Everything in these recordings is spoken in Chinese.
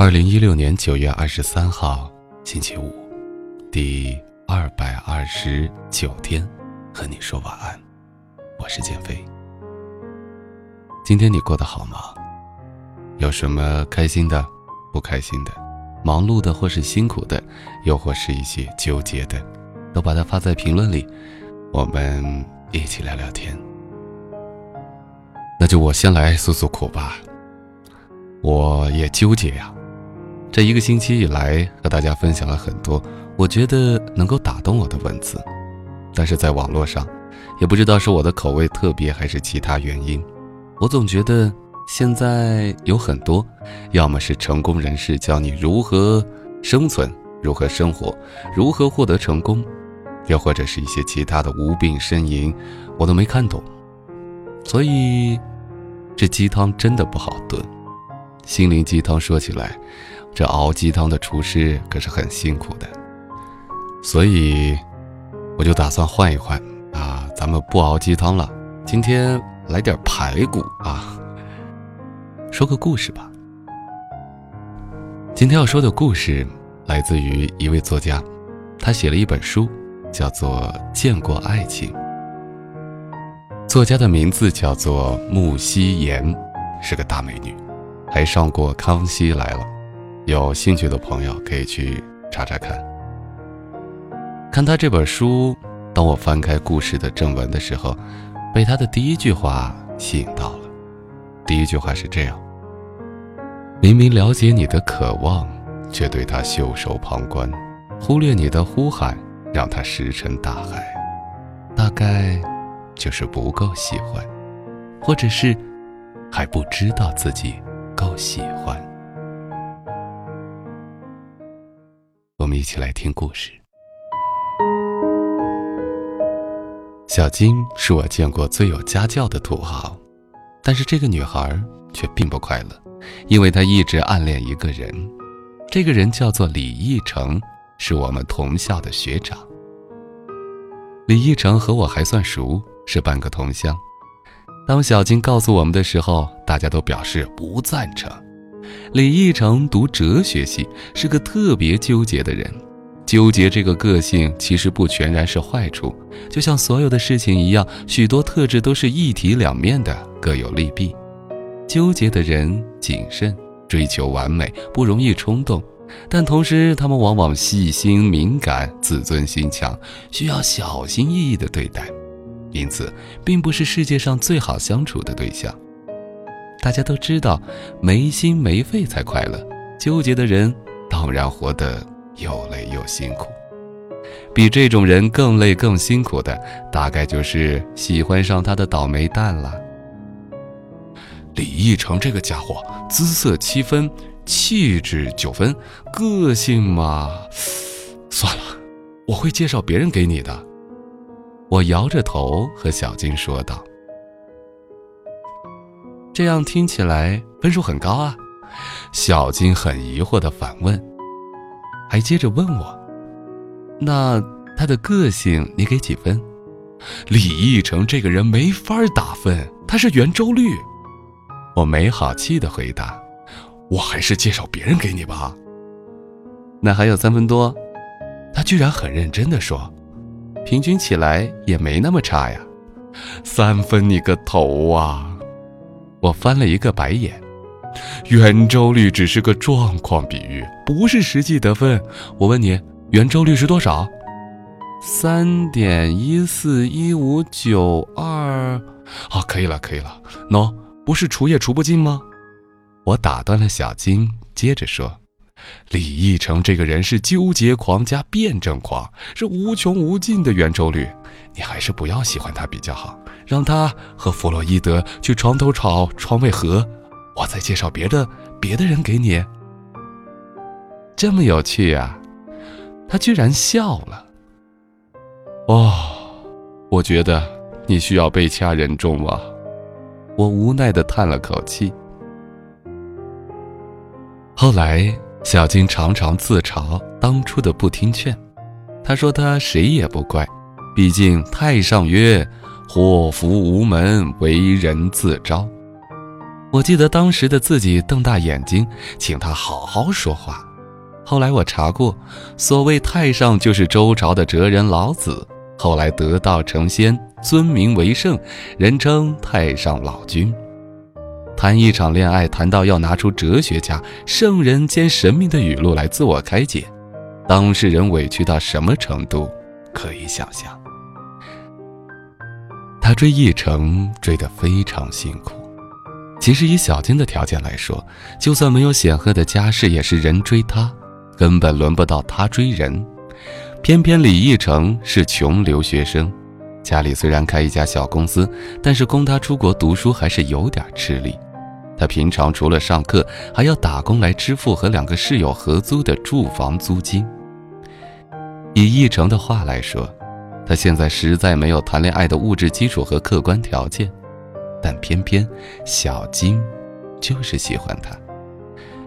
二零一六年九月二十三号，星期五，第二百二十九天，和你说晚安。我是减肥。今天你过得好吗？有什么开心的、不开心的、忙碌的或是辛苦的，又或是一些纠结的，都把它发在评论里，我们一起聊聊天。那就我先来诉诉苦吧。我也纠结呀。这一个星期以来，和大家分享了很多我觉得能够打动我的文字，但是在网络上，也不知道是我的口味特别还是其他原因，我总觉得现在有很多，要么是成功人士教你如何生存、如何生活、如何获得成功，又或者是一些其他的无病呻吟，我都没看懂。所以，这鸡汤真的不好炖。心灵鸡汤说起来。这熬鸡汤的厨师可是很辛苦的，所以我就打算换一换啊，咱们不熬鸡汤了，今天来点排骨啊。说个故事吧。今天要说的故事来自于一位作家，他写了一本书，叫做《见过爱情》。作家的名字叫做穆希言，是个大美女，还上过《康熙来了》。有兴趣的朋友可以去查查看。看他这本书，当我翻开故事的正文的时候，被他的第一句话吸引到了。第一句话是这样：明明了解你的渴望，却对他袖手旁观，忽略你的呼喊，让他石沉大海。大概就是不够喜欢，或者是还不知道自己够喜欢。我们一起来听故事。小金是我见过最有家教的土豪，但是这个女孩却并不快乐，因为她一直暗恋一个人。这个人叫做李义成，是我们同校的学长。李义成和我还算熟，是半个同乡。当小金告诉我们的时候，大家都表示不赞成。李义成读哲学系，是个特别纠结的人。纠结这个个性其实不全然是坏处，就像所有的事情一样，许多特质都是一体两面的，各有利弊。纠结的人谨慎，追求完美，不容易冲动，但同时他们往往细心敏感，自尊心强，需要小心翼翼的对待，因此并不是世界上最好相处的对象。大家都知道，没心没肺才快乐。纠结的人当然活得又累又辛苦。比这种人更累更辛苦的，大概就是喜欢上他的倒霉蛋了。李义成这个家伙，姿色七分，气质九分，个性嘛……算了，我会介绍别人给你的。我摇着头和小金说道。这样听起来分数很高啊，小金很疑惑的反问，还接着问我：“那他的个性你给几分？”李义成这个人没法打分，他是圆周率。我没好气的回答：“我还是介绍别人给你吧。”那还有三分多，他居然很认真的说：“平均起来也没那么差呀，三分你个头啊！”我翻了一个白眼，圆周率只是个状况比喻，不是实际得分。我问你，圆周率是多少？三点一四一五九二。好，可以了，可以了。喏，不是除也除不尽吗？我打断了小金，接着说：“李义成这个人是纠结狂加辩证狂，是无穷无尽的圆周率。你还是不要喜欢他比较好。”让他和弗洛伊德去床头吵，床尾和，我再介绍别的别的人给你。这么有趣啊！他居然笑了。哦，我觉得你需要被掐人中啊！我无奈的叹了口气。后来，小金常常自嘲当初的不听劝。他说他谁也不怪，毕竟太上曰。祸福无门，为人自招。我记得当时的自己瞪大眼睛，请他好好说话。后来我查过，所谓太上就是周朝的哲人老子，后来得道成仙，尊名为圣，人称太上老君。谈一场恋爱，谈到要拿出哲学家、圣人兼神明的语录来自我开解，当事人委屈到什么程度，可以想象。他追奕成追得非常辛苦。其实以小金的条件来说，就算没有显赫的家世，也是人追他，根本轮不到他追人。偏偏李义成是穷留学生，家里虽然开一家小公司，但是供他出国读书还是有点吃力。他平常除了上课，还要打工来支付和两个室友合租的住房租金。以义成的话来说，他现在实在没有谈恋爱的物质基础和客观条件。但偏偏小金就是喜欢他，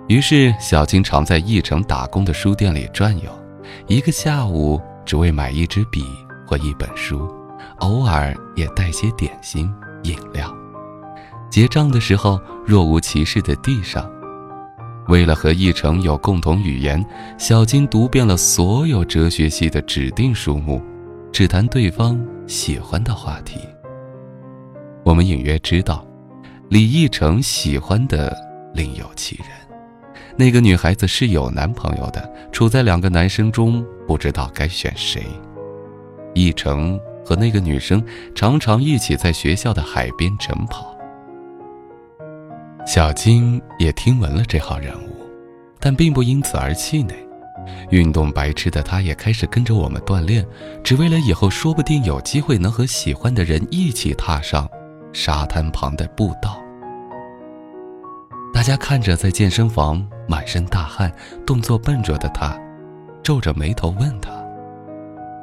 于是小金常在义城打工的书店里转悠，一个下午只为买一支笔或一本书，偶尔也带些点心饮料。结账的时候若无其事地递上。为了和义成有共同语言，小金读遍了所有哲学系的指定书目，只谈对方喜欢的话题。我们隐约知道，李义成喜欢的另有其人。那个女孩子是有男朋友的，处在两个男生中，不知道该选谁。义成和那个女生常常一起在学校的海边晨跑。小金也听闻了这号人物，但并不因此而气馁。运动白痴的他，也开始跟着我们锻炼，只为了以后说不定有机会能和喜欢的人一起踏上。沙滩旁的步道，大家看着在健身房满身大汗、动作笨拙的他，皱着眉头问他：“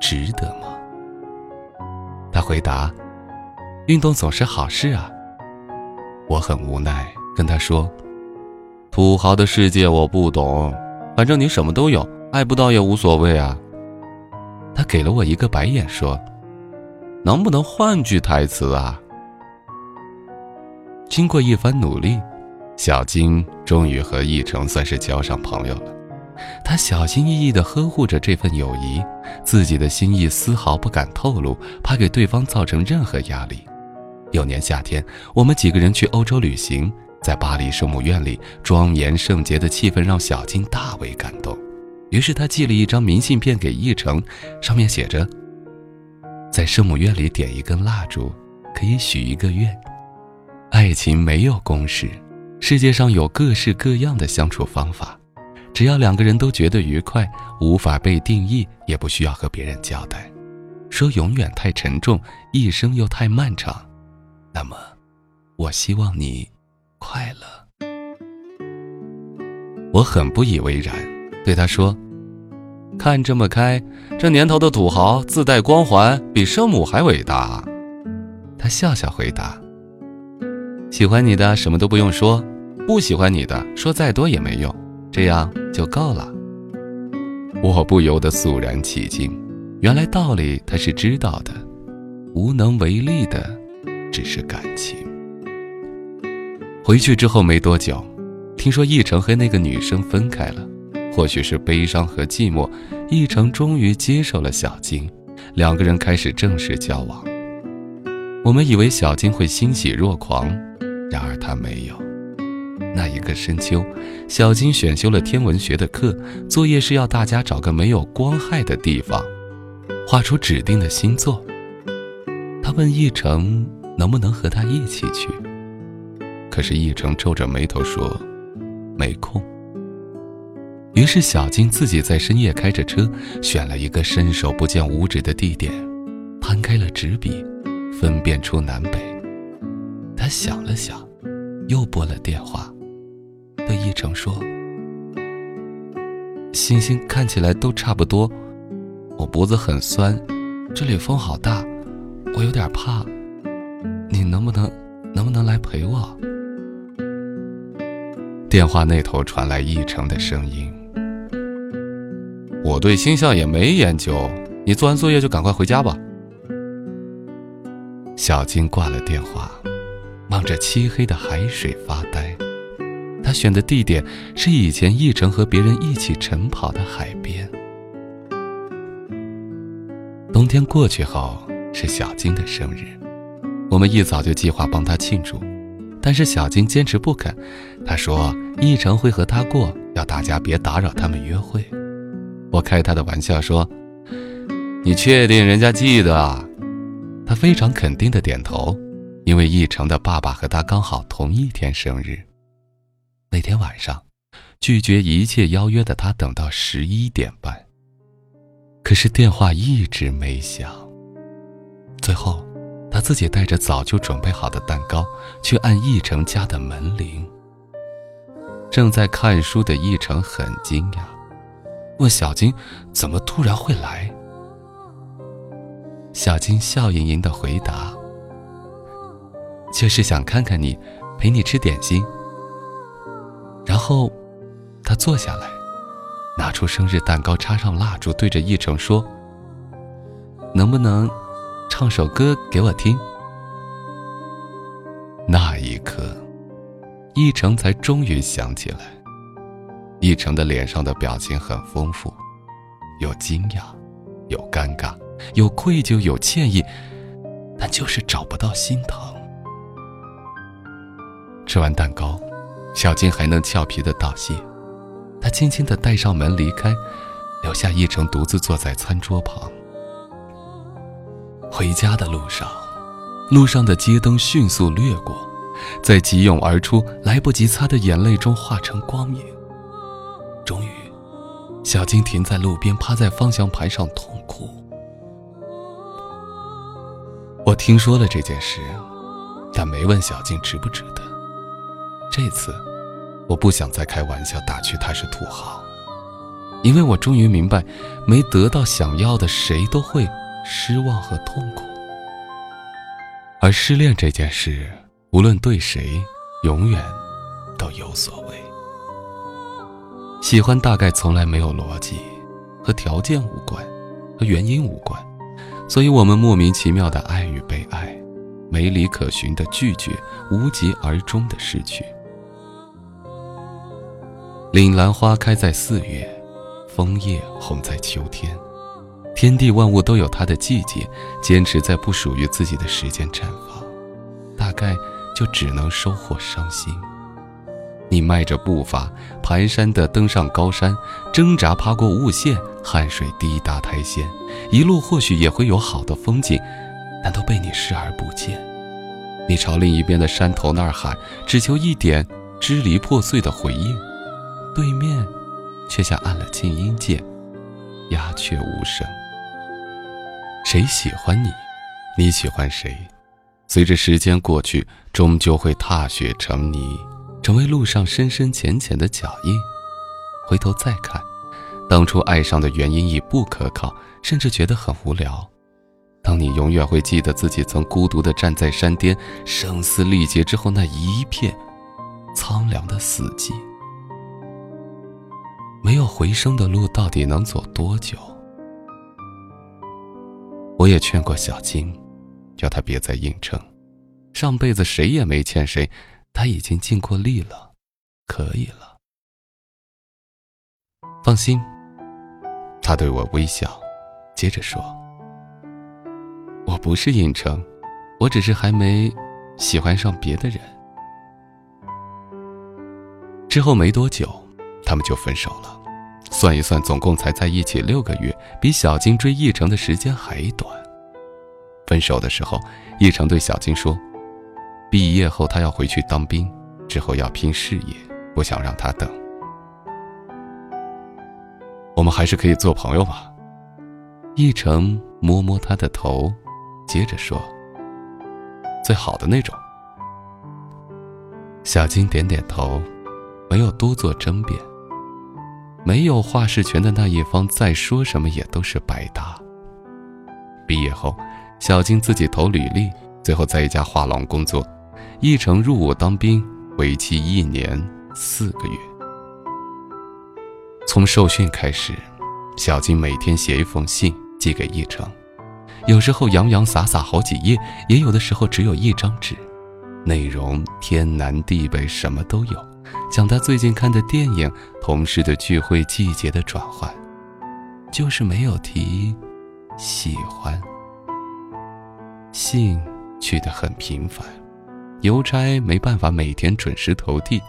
值得吗？”他回答：“运动总是好事啊。”我很无奈，跟他说：“土豪的世界我不懂，反正你什么都有，爱不到也无所谓啊。”他给了我一个白眼，说：“能不能换句台词啊？”经过一番努力，小金终于和奕成算是交上朋友了。他小心翼翼地呵护着这份友谊，自己的心意丝毫不敢透露，怕给对方造成任何压力。有年夏天，我们几个人去欧洲旅行，在巴黎圣母院里，庄严圣洁的气氛让小金大为感动。于是他寄了一张明信片给奕成，上面写着：“在圣母院里点一根蜡烛，可以许一个愿。”爱情没有公式，世界上有各式各样的相处方法，只要两个人都觉得愉快，无法被定义，也不需要和别人交代。说永远太沉重，一生又太漫长，那么，我希望你快乐。我很不以为然，对他说：“看这么开，这年头的土豪自带光环，比圣母还伟大。”他笑笑回答。喜欢你的什么都不用说，不喜欢你的说再多也没用，这样就够了。我不由得肃然起敬，原来道理他是知道的，无能为力的只是感情。回去之后没多久，听说奕成和那个女生分开了，或许是悲伤和寂寞，奕成终于接受了小金，两个人开始正式交往。我们以为小金会欣喜若狂。然而他没有。那一个深秋，小金选修了天文学的课，作业是要大家找个没有光害的地方，画出指定的星座。他问奕成能不能和他一起去，可是奕成皱着眉头说没空。于是小金自己在深夜开着车，选了一个伸手不见五指的地点，摊开了纸笔，分辨出南北。他想了想。又拨了电话，对一成说：“星星看起来都差不多，我脖子很酸，这里风好大，我有点怕，你能不能能不能来陪我？”电话那头传来一成的声音：“我对星象也没研究，你做完作业就赶快回家吧。”小金挂了电话。望着漆黑的海水发呆。他选的地点是以前一成和别人一起晨跑的海边。冬天过去后是小金的生日，我们一早就计划帮他庆祝，但是小金坚持不肯。他说一成会和他过，要大家别打扰他们约会。我开他的玩笑说：“你确定人家记得？”啊他非常肯定的点头，因为一成的爸爸和他刚好同一天生日。那天晚上，拒绝一切邀约的他等到十一点半，可是电话一直没响。最后，他自己带着早就准备好的蛋糕去按一成家的门铃。正在看书的一成很惊讶，问小金怎么突然会来。小金笑盈盈的回答：“就是想看看你，陪你吃点心。”然后，他坐下来，拿出生日蛋糕，插上蜡烛，对着一成说：“能不能唱首歌给我听？”那一刻，一成才终于想起来。一成的脸上的表情很丰富，有惊讶，有尴尬。有愧疚，有歉意，但就是找不到心疼。吃完蛋糕，小金还能俏皮的道谢。他轻轻的带上门离开，留下一成独自坐在餐桌旁。回家的路上，路上的街灯迅速掠过，在急涌而出、来不及擦的眼泪中化成光影。终于，小金停在路边，趴在方向盘上痛哭。我听说了这件事，但没问小静值不值得。这次，我不想再开玩笑打趣他是土豪，因为我终于明白，没得到想要的，谁都会失望和痛苦。而失恋这件事，无论对谁，永远都有所谓。喜欢大概从来没有逻辑，和条件无关，和原因无关。所以，我们莫名其妙的爱与被爱，没理可循的拒绝，无疾而终的失去。岭兰花开在四月，枫叶红在秋天，天地万物都有它的季节，坚持在不属于自己的时间绽放，大概就只能收获伤心。你迈着步伐，蹒跚地登上高山，挣扎爬过雾线，汗水滴答苔藓，一路或许也会有好的风景，但都被你视而不见。你朝另一边的山头那儿喊，只求一点支离破碎的回应，对面却像按了静音键，鸦雀无声。谁喜欢你，你喜欢谁，随着时间过去，终究会踏雪成泥。成为路上深深浅浅的脚印，回头再看，当初爱上的原因已不可靠，甚至觉得很无聊。当你永远会记得自己曾孤独地站在山巅，声嘶力竭之后那一片苍凉的死寂。没有回声的路到底能走多久？我也劝过小金，叫他别再硬撑，上辈子谁也没欠谁。他已经尽过力了，可以了。放心。他对我微笑，接着说：“我不是硬撑，我只是还没喜欢上别的人。”之后没多久，他们就分手了。算一算，总共才在一起六个月，比小金追易成的时间还短。分手的时候，易成对小金说。毕业后，他要回去当兵，之后要拼事业，不想让他等。我们还是可以做朋友吧。一成摸摸他的头，接着说：“最好的那种。”小金点点头，没有多做争辩。没有话事权的那一方再说什么也都是白搭。毕业后，小金自己投履历，最后在一家画廊工作。一成入伍当兵，为期一年四个月。从受训开始，小金每天写一封信寄给一成，有时候洋洋洒洒好几页，也有的时候只有一张纸，内容天南地北什么都有，讲他最近看的电影、同事的聚会、季节的转换，就是没有提喜欢。信去得很频繁，邮差没办法每天准时投递，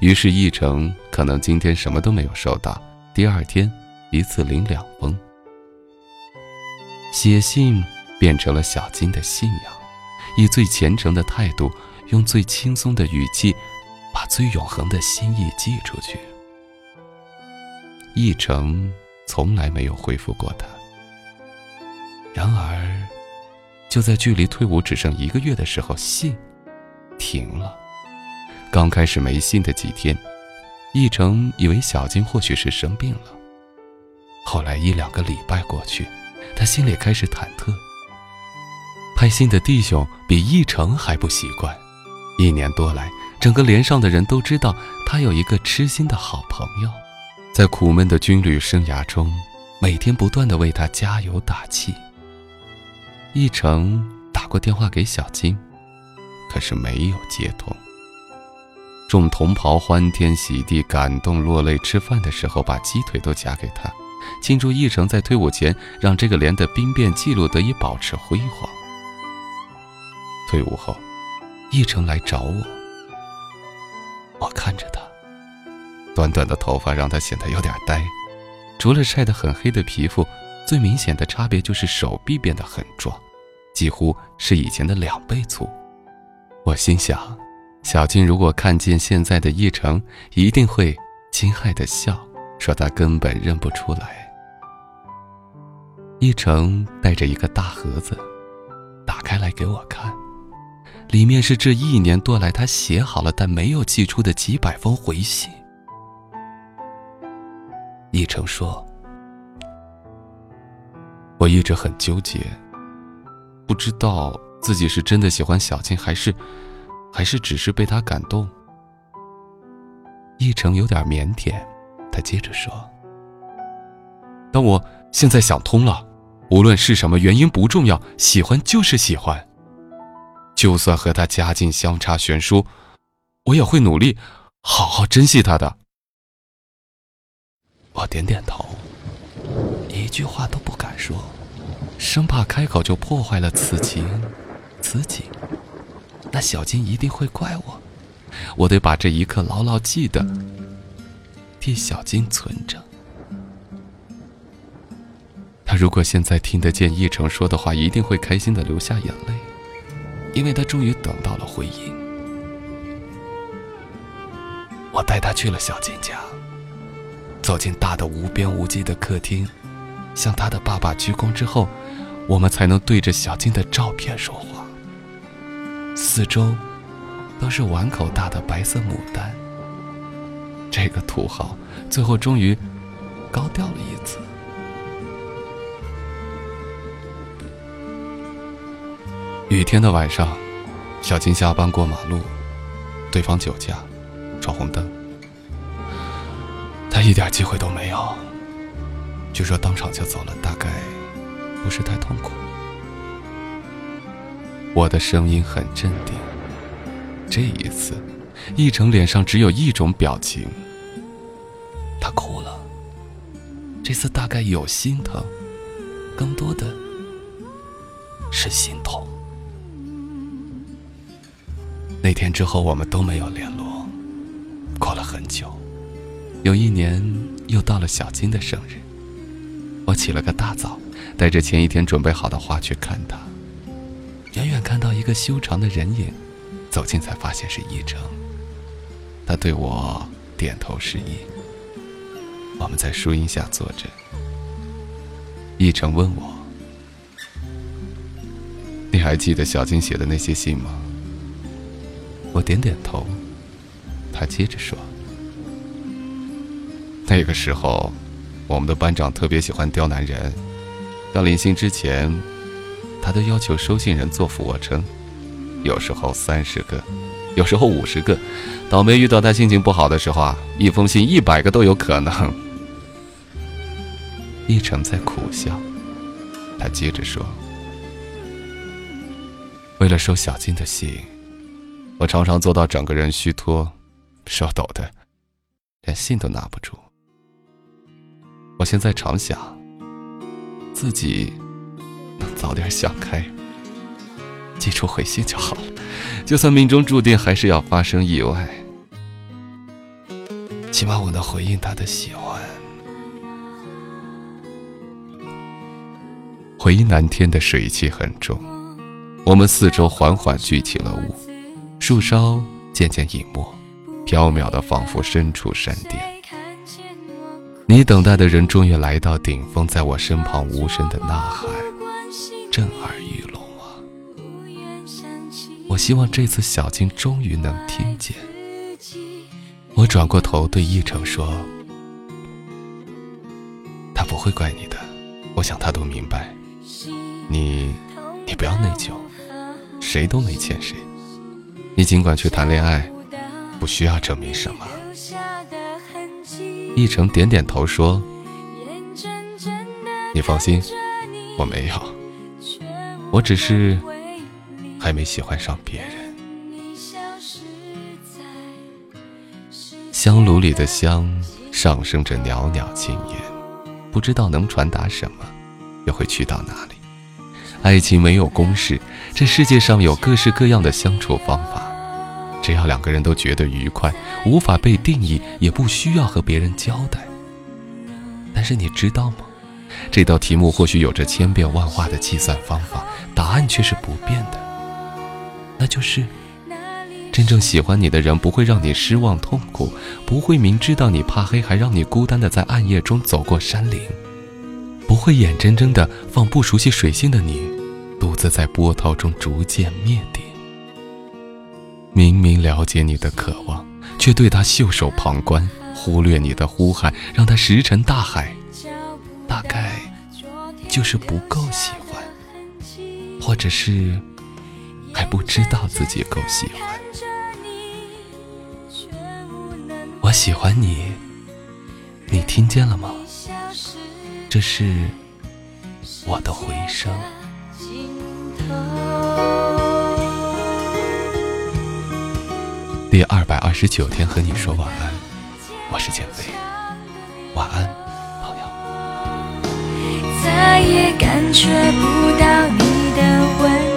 于是译成可能今天什么都没有收到，第二天一次领两封。写信变成了小金的信仰，以最虔诚的态度，用最轻松的语气，把最永恒的心意寄出去。一成从来没有回复过他。然而，就在距离退伍只剩一个月的时候，信停了。刚开始没信的几天，一成以为小金或许是生病了。后来一两个礼拜过去。他心里开始忐忑。派信的弟兄比一成还不习惯。一年多来，整个连上的人都知道他有一个痴心的好朋友，在苦闷的军旅生涯中，每天不断的为他加油打气。一成打过电话给小金，可是没有接通。众同袍欢天喜地、感动落泪，吃饭的时候把鸡腿都夹给他。庆祝一成在退伍前让这个连的兵变记录得以保持辉煌。退伍后，一成来找我，我看着他，短短的头发让他显得有点呆，除了晒得很黑的皮肤，最明显的差别就是手臂变得很壮，几乎是以前的两倍粗。我心想，小金如果看见现在的义成，一定会惊骇的笑。说他根本认不出来。一成带着一个大盒子，打开来给我看，里面是这一年多来他写好了但没有寄出的几百封回信。一成说：“我一直很纠结，不知道自己是真的喜欢小静，还是，还是只是被他感动。”一成有点腼腆。他接着说：“但我现在想通了，无论是什么原因不重要，喜欢就是喜欢。就算和他家境相差悬殊，我也会努力，好好珍惜他的。”我点点头，一句话都不敢说，生怕开口就破坏了此情此景。那小金一定会怪我，我得把这一刻牢牢记得。替小金存着。他如果现在听得见易成说的话，一定会开心的流下眼泪，因为他终于等到了回应。我带他去了小金家，走进大的无边无际的客厅，向他的爸爸鞠躬之后，我们才能对着小金的照片说话。四周都是碗口大的白色牡丹。这个土豪最后终于高调了一次。雨天的晚上，小金下班过马路，对方酒驾，闯红灯，他一点机会都没有。据说当场就走了，大概不是太痛苦。我的声音很镇定，这一次。一成脸上只有一种表情，他哭了。这次大概有心疼，更多的是心痛。那天之后，我们都没有联络。过了很久，有一年又到了小金的生日，我起了个大早，带着前一天准备好的花去看他。远远看到一个修长的人影，走近才发现是一成。他对我点头示意，我们在树荫下坐着。一成问我：“你还记得小金写的那些信吗？”我点点头。他接着说：“那个时候，我们的班长特别喜欢刁难人，要领信之前，他都要求收信人做俯卧撑，有时候三十个。”有时候五十个，倒霉遇到他心情不好的时候啊，一封信一百个都有可能。一成在苦笑，他接着说：“为了收小金的信，我常常做到整个人虚脱，手抖的，连信都拿不住。我现在常想，自己能早点想开，记住回信就好了。就算命中注定还是要发生意外，起码我能回应他的喜欢。回南天的水汽很重，我们四周缓缓聚起了雾，树梢渐渐隐没，缥缈的仿佛身处山巅。你等待的人终于来到顶峰，在我身旁无声的呐喊，震耳欲聋啊！我希望这次小金终于能听见。我转过头对一成说：“他不会怪你的，我想他都明白。”你，你不要内疚，谁都没欠谁。你尽管去谈恋爱，不需要证明什么。一成点点头说：“你放心，我没有，我只是还没喜欢上别人。”香炉里的香上升着袅袅青烟，不知道能传达什么，又会去到哪里。爱情没有公式，这世界上有各式各样的相处方法。只要两个人都觉得愉快，无法被定义，也不需要和别人交代。但是你知道吗？这道题目或许有着千变万化的计算方法，答案却是不变的。那就是，真正喜欢你的人不会让你失望痛苦，不会明知道你怕黑还让你孤单的在暗夜中走过山林。不会眼睁睁的放不熟悉水性的你，独自在波涛中逐渐灭顶。明明了解你的渴望，却对他袖手旁观，忽略你的呼喊，让他石沉大海。大概就是不够喜欢，或者是还不知道自己够喜欢。我喜欢你，你听见了吗？这是我的回声。第二百二十九天和你说晚安，我是减肥，晚安，朋友。再也感觉不到你的温